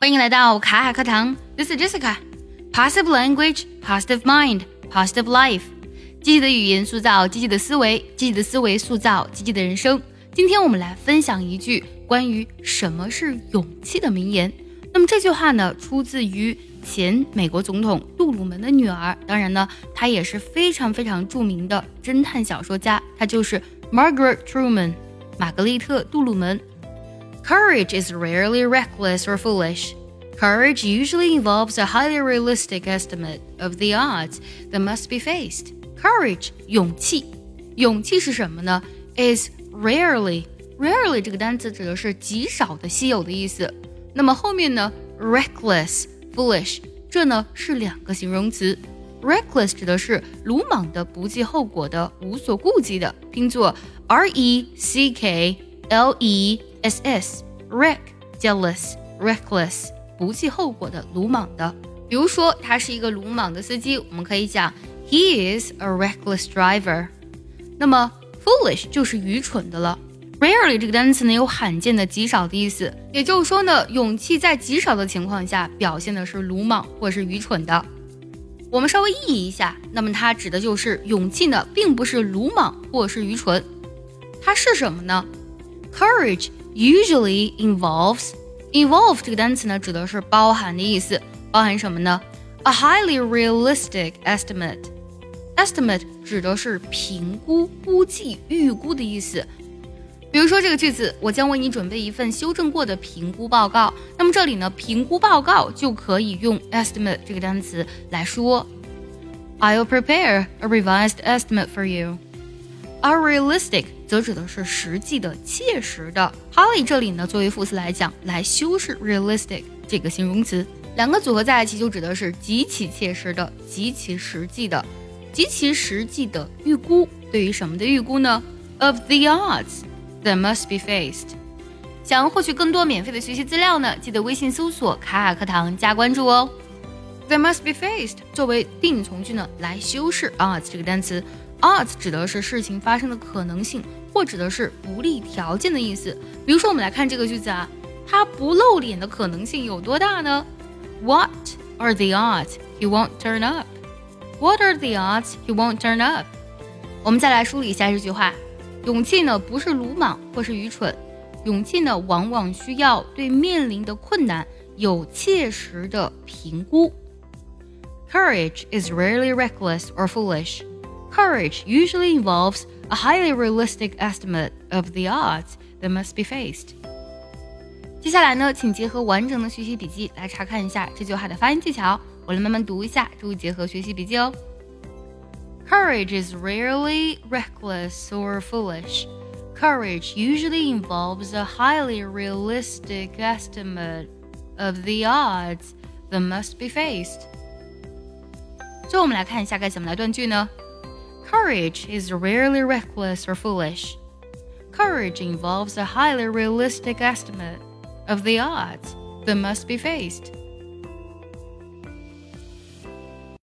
欢迎来到卡卡课堂，This is Jessica。Positive language, positive mind, positive life。积极的语言塑造积极的思维，积极的思维塑造积极的人生。今天我们来分享一句关于什么是勇气的名言。那么这句话呢，出自于前美国总统杜鲁门的女儿。当然呢，她也是非常非常著名的侦探小说家，她就是 Margaret Truman，玛格丽特·杜鲁门。Courage is rarely reckless or foolish. Courage usually involves a highly realistic estimate of the odds that must be faced. Courage 勇气，勇气是什么呢？is rarely rarely 这个单词指的是极少的、稀有的意思。那么后面呢，reckless、foolish 这呢是两个形容词。reckless 指的是鲁莽的、不计后果的、无所顾忌的，拼作 r e c k l e。s s Reck jealous reckless 不计后果的鲁莽的，比如说他是一个鲁莽的司机，我们可以讲 he is a reckless driver。那么 foolish 就是愚蠢的了。rarely 这个单词呢有罕见的、极少的意思，也就是说呢，勇气在极少的情况下表现的是鲁莽或是愚蠢的。我们稍微意译一下，那么它指的就是勇气呢，并不是鲁莽或是愚蠢，它是什么呢？Courage。Usually involves involve 这个单词呢，指的是包含的意思，包含什么呢？A highly realistic estimate。estimate 指的是评估、估计、预估的意思。比如说这个句子，我将为你准备一份修正过的评估报告。那么这里呢，评估报告就可以用 estimate 这个单词来说。I'll prepare a revised estimate for you. A realistic 则指的是实际的、切实的。Highly 这里呢，作为副词来讲，来修饰 realistic 这个形容词，两个组合在一起就指的是极其切实的、极其实际的、极其实际的预估。对于什么的预估呢？Of the odds that must be faced。想要获取更多免费的学习资料呢，记得微信搜索“卡卡课堂”加关注哦。That must be faced 作为定语从句呢，来修饰 odds 这个单词。Odds 指的是事情发生的可能性，或指的是不利条件的意思。比如说，我们来看这个句子啊，他不露脸的可能性有多大呢？What are the odds he won't turn up? What are the odds he won't turn up? 我们再来梳理一下这句话：勇气呢，不是鲁莽或是愚蠢，勇气呢，往往需要对面临的困难有切实的评估。Courage is rarely reckless or foolish. Courage usually involves a highly realistic estimate of the odds that must be faced. 接下来呢，请结合完整的学习笔记来查看一下这句话的发音技巧。我来慢慢读一下，注意结合学习笔记哦。Courage is rarely reckless or foolish. Courage usually involves a highly realistic estimate of the odds that must be faced. 最后我们来看一下该怎么来断句呢 ？Courage is rarely reckless or foolish. Courage involves a highly realistic estimate of the odds that must be faced.